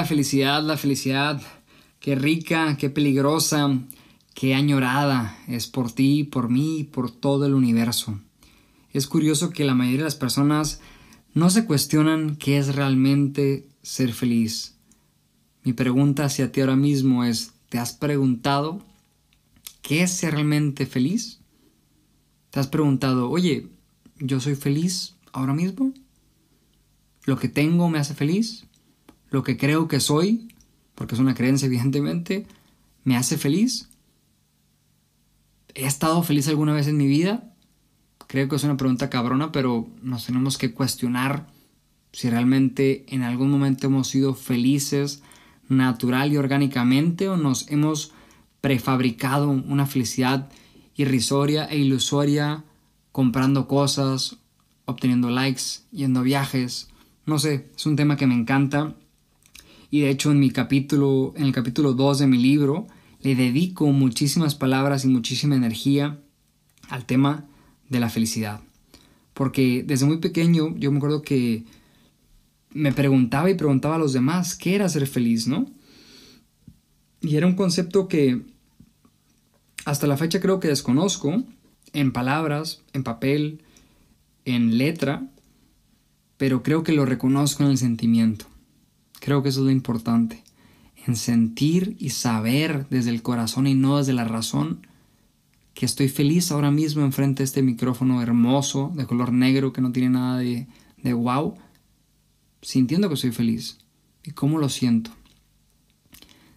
la felicidad, la felicidad, qué rica, qué peligrosa, qué añorada es por ti, por mí por todo el universo. Es curioso que la mayoría de las personas no se cuestionan qué es realmente ser feliz. Mi pregunta hacia ti ahora mismo es, ¿te has preguntado qué es ser realmente feliz? ¿Te has preguntado, oye, yo soy feliz ahora mismo? ¿Lo que tengo me hace feliz? ¿Lo que creo que soy, porque es una creencia evidentemente, me hace feliz? ¿He estado feliz alguna vez en mi vida? Creo que es una pregunta cabrona, pero nos tenemos que cuestionar si realmente en algún momento hemos sido felices natural y orgánicamente o nos hemos prefabricado una felicidad irrisoria e ilusoria comprando cosas, obteniendo likes, yendo a viajes. No sé, es un tema que me encanta. Y de hecho en mi capítulo, en el capítulo 2 de mi libro, le dedico muchísimas palabras y muchísima energía al tema de la felicidad. Porque desde muy pequeño yo me acuerdo que me preguntaba y preguntaba a los demás qué era ser feliz, ¿no? Y era un concepto que hasta la fecha creo que desconozco en palabras, en papel, en letra, pero creo que lo reconozco en el sentimiento. Creo que eso es lo importante en sentir y saber desde el corazón y no desde la razón que estoy feliz ahora mismo enfrente de este micrófono hermoso de color negro que no tiene nada de, de wow, sintiendo que soy feliz. ¿Y cómo lo siento?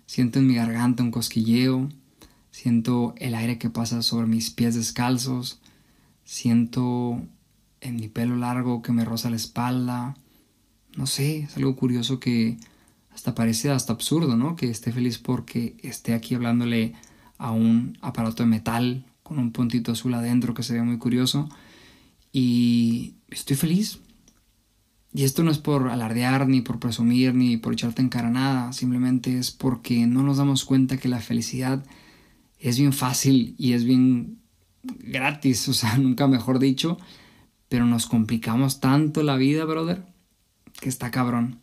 Siento en mi garganta un cosquilleo, siento el aire que pasa sobre mis pies descalzos, siento en mi pelo largo que me roza la espalda. No sé, es algo curioso que hasta parece hasta absurdo, ¿no? Que esté feliz porque esté aquí hablándole a un aparato de metal con un puntito azul adentro que se ve muy curioso. Y estoy feliz. Y esto no es por alardear, ni por presumir, ni por echarte en cara nada. Simplemente es porque no nos damos cuenta que la felicidad es bien fácil y es bien gratis, o sea, nunca mejor dicho. Pero nos complicamos tanto la vida, brother, que está cabrón.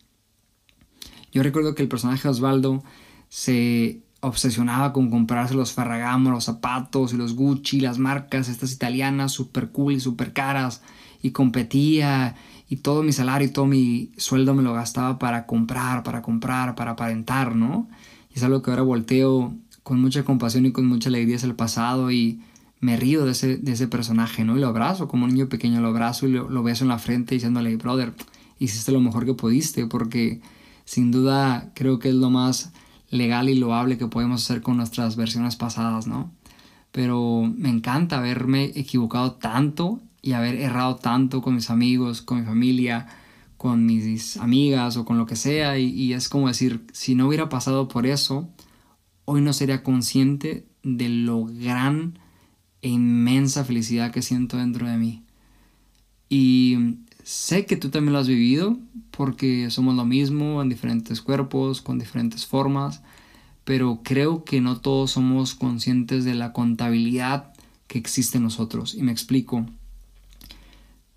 Yo recuerdo que el personaje Osvaldo se obsesionaba con comprarse los Ferragamo, los zapatos y los Gucci, las marcas estas italianas super cool y super caras y competía y todo mi salario y todo mi sueldo me lo gastaba para comprar, para comprar, para aparentar, ¿no? Y es algo que ahora volteo con mucha compasión y con mucha alegría hacia el pasado y me río de ese, de ese personaje, ¿no? Y lo abrazo como un niño pequeño, lo abrazo y lo, lo beso en la frente diciéndole, brother, hiciste lo mejor que pudiste porque sin duda creo que es lo más legal y loable que podemos hacer con nuestras versiones pasadas, ¿no? Pero me encanta haberme equivocado tanto y haber errado tanto con mis amigos, con mi familia, con mis amigas o con lo que sea. Y, es como decir, si no hubiera pasado por eso, hoy no sería consciente de lo gran e inmensa felicidad que siento dentro de mí. Y sé que tú también lo has vivido porque somos lo mismo en diferentes cuerpos, con diferentes formas, pero creo que no todos somos conscientes de la contabilidad que existe en nosotros. Y me explico.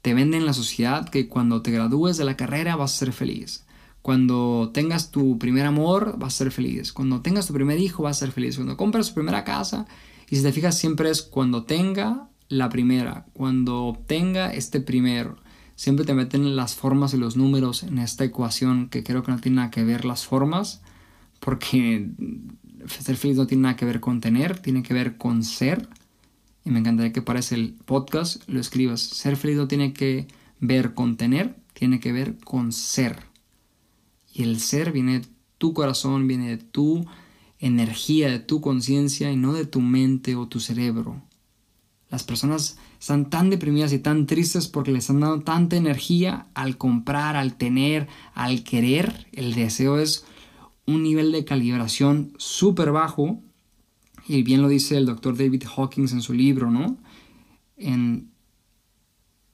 Te venden en la sociedad que cuando te gradúes de la carrera vas a ser feliz. Cuando tengas tu primer amor vas a ser feliz. Cuando tengas tu primer hijo vas a ser feliz. Cuando compras tu primera casa. Y si te fijas siempre es cuando tenga la primera. Cuando obtenga este primero siempre te meten las formas y los números en esta ecuación que creo que no tiene nada que ver las formas, porque ser feliz no tiene nada que ver con tener, tiene que ver con ser. Y me encantaría que para el podcast lo escribas. Ser feliz no tiene que ver con tener, tiene que ver con ser. Y el ser viene de tu corazón, viene de tu energía, de tu conciencia y no de tu mente o tu cerebro. Las personas están tan deprimidas y tan tristes porque les han dado tanta energía al comprar, al tener, al querer. El deseo es un nivel de calibración súper bajo. Y bien lo dice el doctor David Hawkins en su libro, ¿no? En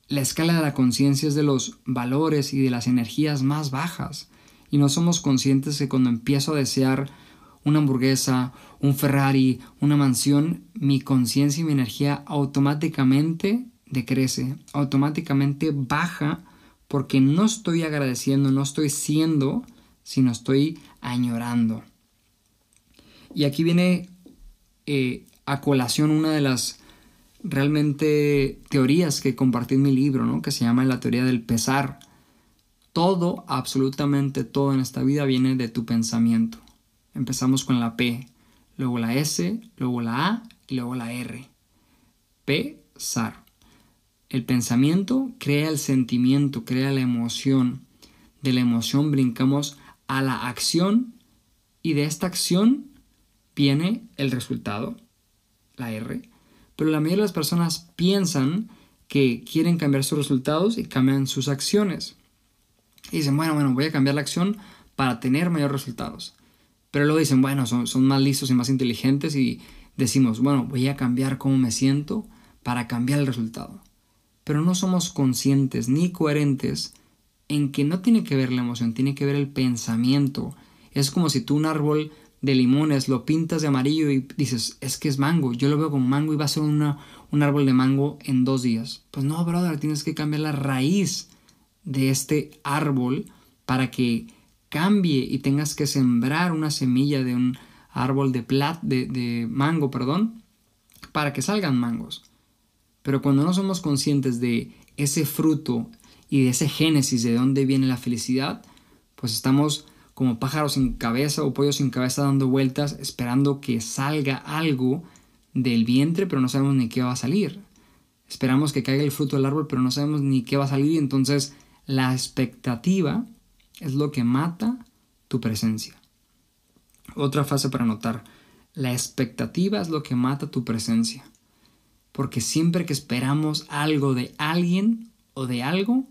la escala de la conciencia es de los valores y de las energías más bajas. Y no somos conscientes que cuando empiezo a desear una hamburguesa, un Ferrari, una mansión, mi conciencia y mi energía automáticamente decrece, automáticamente baja porque no estoy agradeciendo, no estoy siendo, sino estoy añorando. Y aquí viene eh, a colación una de las realmente teorías que compartí en mi libro, ¿no? que se llama la teoría del pesar. Todo, absolutamente todo en esta vida viene de tu pensamiento. Empezamos con la P, luego la S, luego la A y luego la R. Pesar. El pensamiento crea el sentimiento, crea la emoción. De la emoción brincamos a la acción y de esta acción viene el resultado, la R. Pero la mayoría de las personas piensan que quieren cambiar sus resultados y cambian sus acciones. Y dicen, bueno, bueno, voy a cambiar la acción para tener mayores resultados. Pero luego dicen, bueno, son, son más listos y más inteligentes y decimos, bueno, voy a cambiar cómo me siento para cambiar el resultado pero no somos conscientes ni coherentes en que no tiene que ver la emoción, tiene que ver el pensamiento. Es como si tú un árbol de limones lo pintas de amarillo y dices, es que es mango, yo lo veo como mango y va a ser una, un árbol de mango en dos días. Pues no, brother, tienes que cambiar la raíz de este árbol para que cambie y tengas que sembrar una semilla de un árbol de, de, de mango, perdón, para que salgan mangos. Pero cuando no somos conscientes de ese fruto y de ese génesis de dónde viene la felicidad, pues estamos como pájaros sin cabeza o pollos sin cabeza dando vueltas esperando que salga algo del vientre, pero no sabemos ni qué va a salir. Esperamos que caiga el fruto del árbol, pero no sabemos ni qué va a salir. Y entonces la expectativa es lo que mata tu presencia. Otra frase para notar. La expectativa es lo que mata tu presencia. Porque siempre que esperamos algo de alguien o de algo,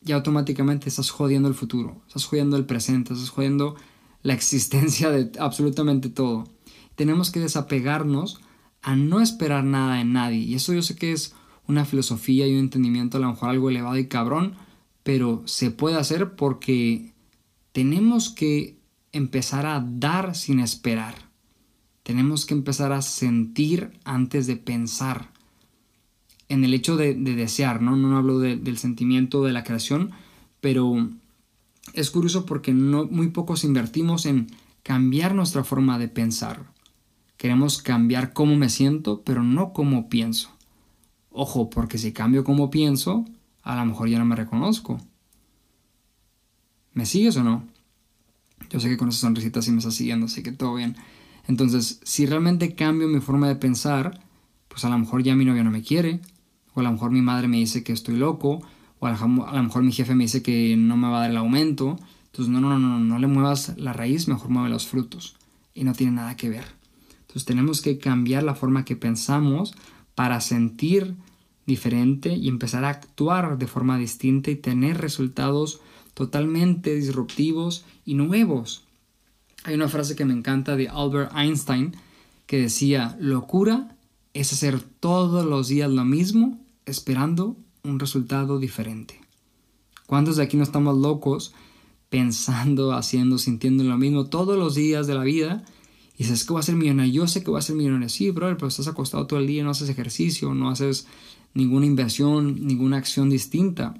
ya automáticamente estás jodiendo el futuro, estás jodiendo el presente, estás jodiendo la existencia de absolutamente todo. Tenemos que desapegarnos a no esperar nada de nadie. Y eso yo sé que es una filosofía y un entendimiento a lo mejor algo elevado y cabrón, pero se puede hacer porque tenemos que empezar a dar sin esperar. Tenemos que empezar a sentir antes de pensar. En el hecho de, desear, ¿no? No hablo del sentimiento de la creación, pero es curioso porque no, muy pocos invertimos en cambiar nuestra forma de pensar. Queremos cambiar cómo me siento, pero no cómo pienso. Ojo, porque si cambio cómo pienso, a lo mejor ya no me reconozco. ¿Me sigues o no? Yo sé que con esa sonrisita sí me estás siguiendo, así que todo bien. Entonces, si realmente cambio mi forma de pensar, pues a lo mejor ya mi novio no me quiere, o a lo mejor mi madre me dice que estoy loco, o a lo mejor mi jefe me dice que no me va a dar el aumento. Entonces, no, no, no, no, no le muevas la raíz, mejor mueve los frutos. Y no tiene nada que ver. Entonces, tenemos que cambiar la forma que pensamos para sentir diferente y empezar a actuar de forma distinta y tener resultados totalmente disruptivos y nuevos. Hay una frase que me encanta de Albert Einstein que decía, locura es hacer todos los días lo mismo esperando un resultado diferente. ¿Cuántos de aquí no estamos locos pensando, haciendo, sintiendo lo mismo todos los días de la vida? Y dices que voy a ser millonario. Yo sé que voy a ser millonario. Sí, brother, pero estás acostado todo el día, no haces ejercicio, no haces ninguna inversión, ninguna acción distinta.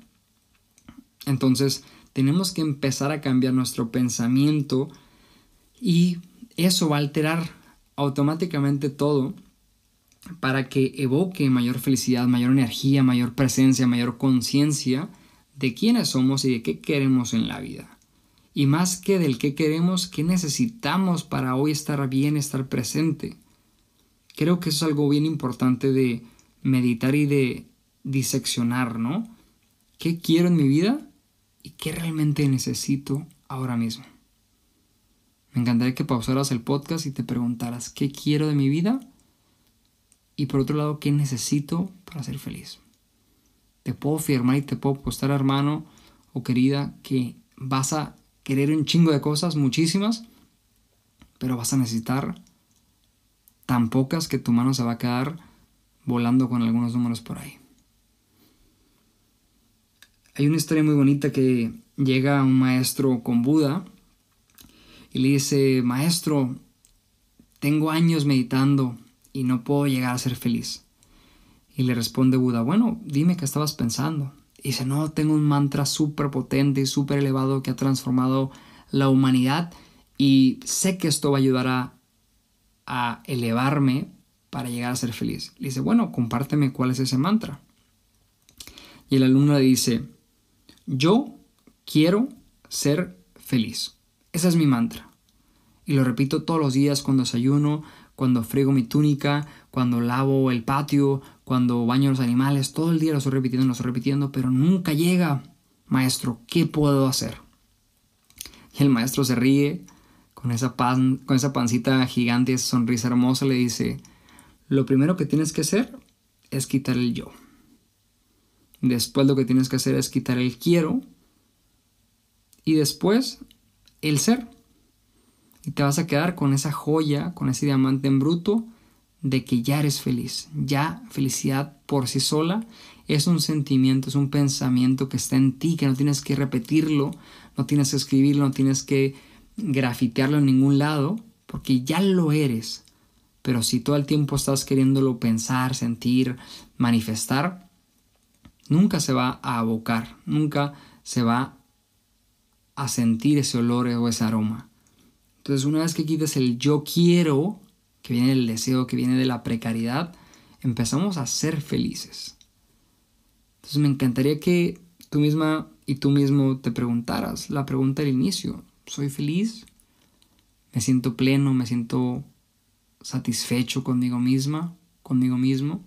Entonces, tenemos que empezar a cambiar nuestro pensamiento y eso va a alterar automáticamente todo para que evoque mayor felicidad, mayor energía, mayor presencia, mayor conciencia de quiénes somos y de qué queremos en la vida. Y más que del qué queremos, qué necesitamos para hoy estar bien, estar presente. Creo que eso es algo bien importante de meditar y de diseccionar, ¿no? ¿Qué quiero en mi vida y qué realmente necesito ahora mismo? Me encantaría que pausaras el podcast y te preguntaras qué quiero de mi vida y por otro lado qué necesito para ser feliz. Te puedo firmar y te puedo apostar, hermano o querida, que vas a querer un chingo de cosas, muchísimas, pero vas a necesitar tan pocas que tu mano se va a quedar volando con algunos números por ahí. Hay una historia muy bonita que llega un maestro con Buda y le dice, maestro, tengo años meditando y no puedo llegar a ser feliz. Y le responde Buda, bueno, dime qué estabas pensando. Y dice, no, tengo un mantra súper potente y súper elevado que ha transformado la humanidad y sé que esto va a ayudar a, a elevarme para llegar a ser feliz. Le dice, bueno, compárteme cuál es ese mantra. Y el alumno le dice, yo quiero ser feliz. Ese es mi mantra. Y lo repito todos los días cuando desayuno, cuando frigo mi túnica, cuando lavo el patio, cuando baño los animales. Todo el día lo estoy repitiendo, lo estoy repitiendo, pero nunca llega. Maestro, ¿qué puedo hacer? Y el maestro se ríe con esa, con esa pancita gigante, esa sonrisa hermosa, le dice, lo primero que tienes que hacer es quitar el yo. Después lo que tienes que hacer es quitar el quiero. Y después el ser. Y te vas a quedar con esa joya, con ese diamante en bruto de que ya eres feliz. Ya felicidad por sí sola es un sentimiento, es un pensamiento que está en ti, que no tienes que repetirlo, no tienes que escribirlo, no tienes que grafitearlo en ningún lado, porque ya lo eres. Pero si todo el tiempo estás queriéndolo pensar, sentir, manifestar, nunca se va a abocar, nunca se va a sentir ese olor o ese aroma. Entonces una vez que quites el yo quiero, que viene del deseo, que viene de la precariedad, empezamos a ser felices. Entonces me encantaría que tú misma y tú mismo te preguntaras la pregunta del inicio, ¿soy feliz? ¿Me siento pleno? ¿Me siento satisfecho conmigo misma? ¿Conmigo mismo?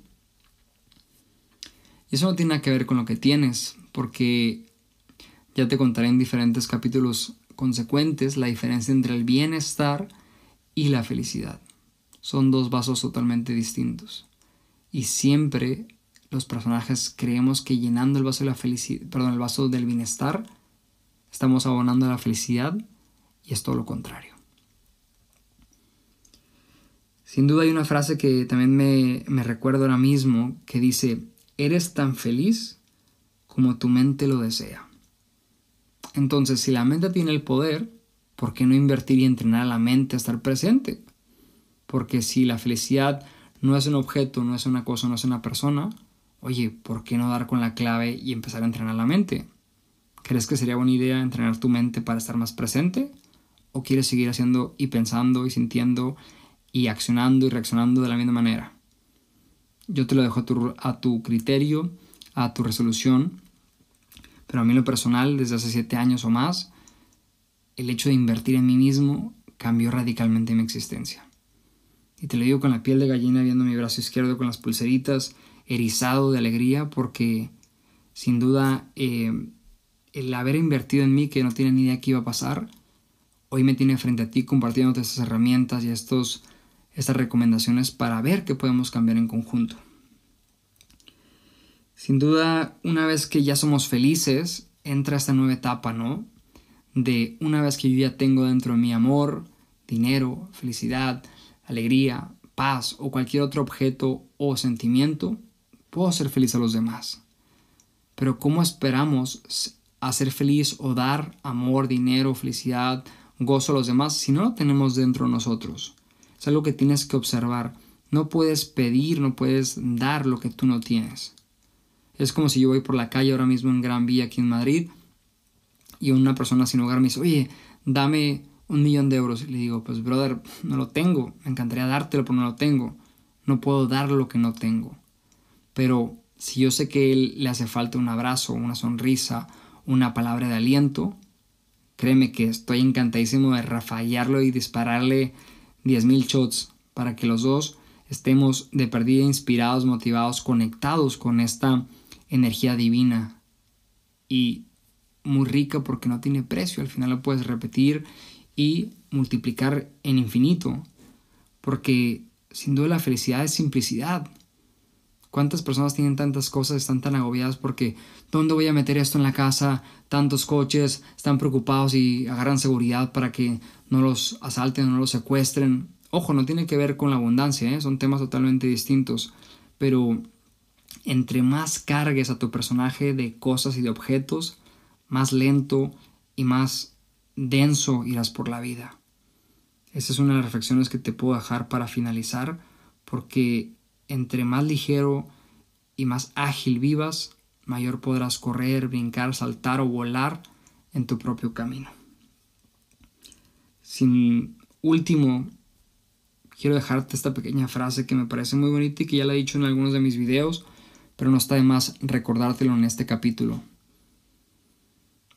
Y eso no tiene nada que ver con lo que tienes, porque ya te contaré en diferentes capítulos consecuentes la diferencia entre el bienestar y la felicidad. Son dos vasos totalmente distintos. Y siempre los personajes creemos que llenando el vaso de la perdón, el vaso del bienestar, estamos abonando a la felicidad y es todo lo contrario. Sin duda hay una frase que también me, me recuerdo ahora mismo que dice, eres tan feliz como tu mente lo desea. Entonces, si la mente tiene el poder, ¿por qué no invertir y entrenar a la mente a estar presente? Porque si la felicidad no es un objeto, no es una cosa, no es una persona, oye, ¿por qué no dar con la clave y empezar a entrenar la mente? ¿Crees que sería buena idea entrenar tu mente para estar más presente? ¿O quieres seguir haciendo y pensando y sintiendo y accionando y reaccionando de la misma manera? Yo te lo dejo a tu, criterio, a tu resolución. Pero a mí lo personal, desde hace siete años o más, el hecho de invertir en mí mismo cambió radicalmente mi existencia. Y te lo digo con la piel de gallina viendo mi brazo izquierdo con las pulseritas, erizado de alegría, porque sin duda eh, el haber invertido en mí, que no tiene ni idea qué iba a pasar, hoy me tiene frente a ti compartiéndote estas herramientas y estos estas recomendaciones para ver qué podemos cambiar en conjunto. Sin duda, una vez que ya somos felices, entra esta nueva etapa, ¿no? De una vez que yo ya tengo dentro de mí amor, dinero, felicidad, alegría, paz o cualquier otro objeto o sentimiento, puedo ser feliz a los demás. Pero ¿cómo esperamos a ser feliz o dar amor, dinero, felicidad, gozo a los demás si no lo tenemos dentro de nosotros? Es algo que tienes que observar. No puedes pedir, no puedes dar lo que tú no tienes. Es como si yo voy por la calle ahora mismo en Gran Vía aquí en Madrid y una persona sin hogar me dice, oye, dame un millón de euros. Y le digo, pues brother, no lo tengo. Me encantaría dártelo, pero no lo tengo. No puedo dar lo que no tengo. Pero si yo sé que él le hace falta un abrazo, una sonrisa, una palabra de aliento, créeme que estoy encantadísimo de rafallarlo y dispararle 10.000 shots para que los dos estemos de perdida inspirados, motivados, conectados con esta energía divina y muy rica porque no tiene precio. Al final lo puedes repetir y multiplicar en infinito. Porque sin duda la felicidad es simplicidad. ¿Cuántas personas tienen tantas cosas, están tan agobiadas porque ¿dónde voy a meter esto en la casa? Tantos coches, están preocupados y agarran seguridad para que no los asalten, no los secuestren. Ojo, no tiene que ver con la abundancia, ¿eh? son temas totalmente distintos. Pero entre más cargues a tu personaje de cosas y de objetos, más lento y más denso irás por la vida. Esa es una de las reflexiones que te puedo dejar para finalizar, porque entre más ligero y más ágil vivas, mayor podrás correr, brincar, saltar o volar en tu propio camino. sin último, quiero dejarte esta pequeña frase que me parece muy bonita y que ya la he dicho en algunos de mis videos, pero no está de más recordártelo en este capítulo.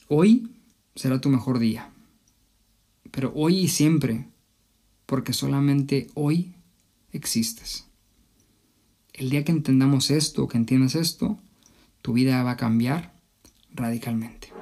Hoy será tu mejor día, pero hoy y siempre, porque solamente hoy existes. El día que entendamos esto, que entiendas esto, tu vida va a cambiar radicalmente.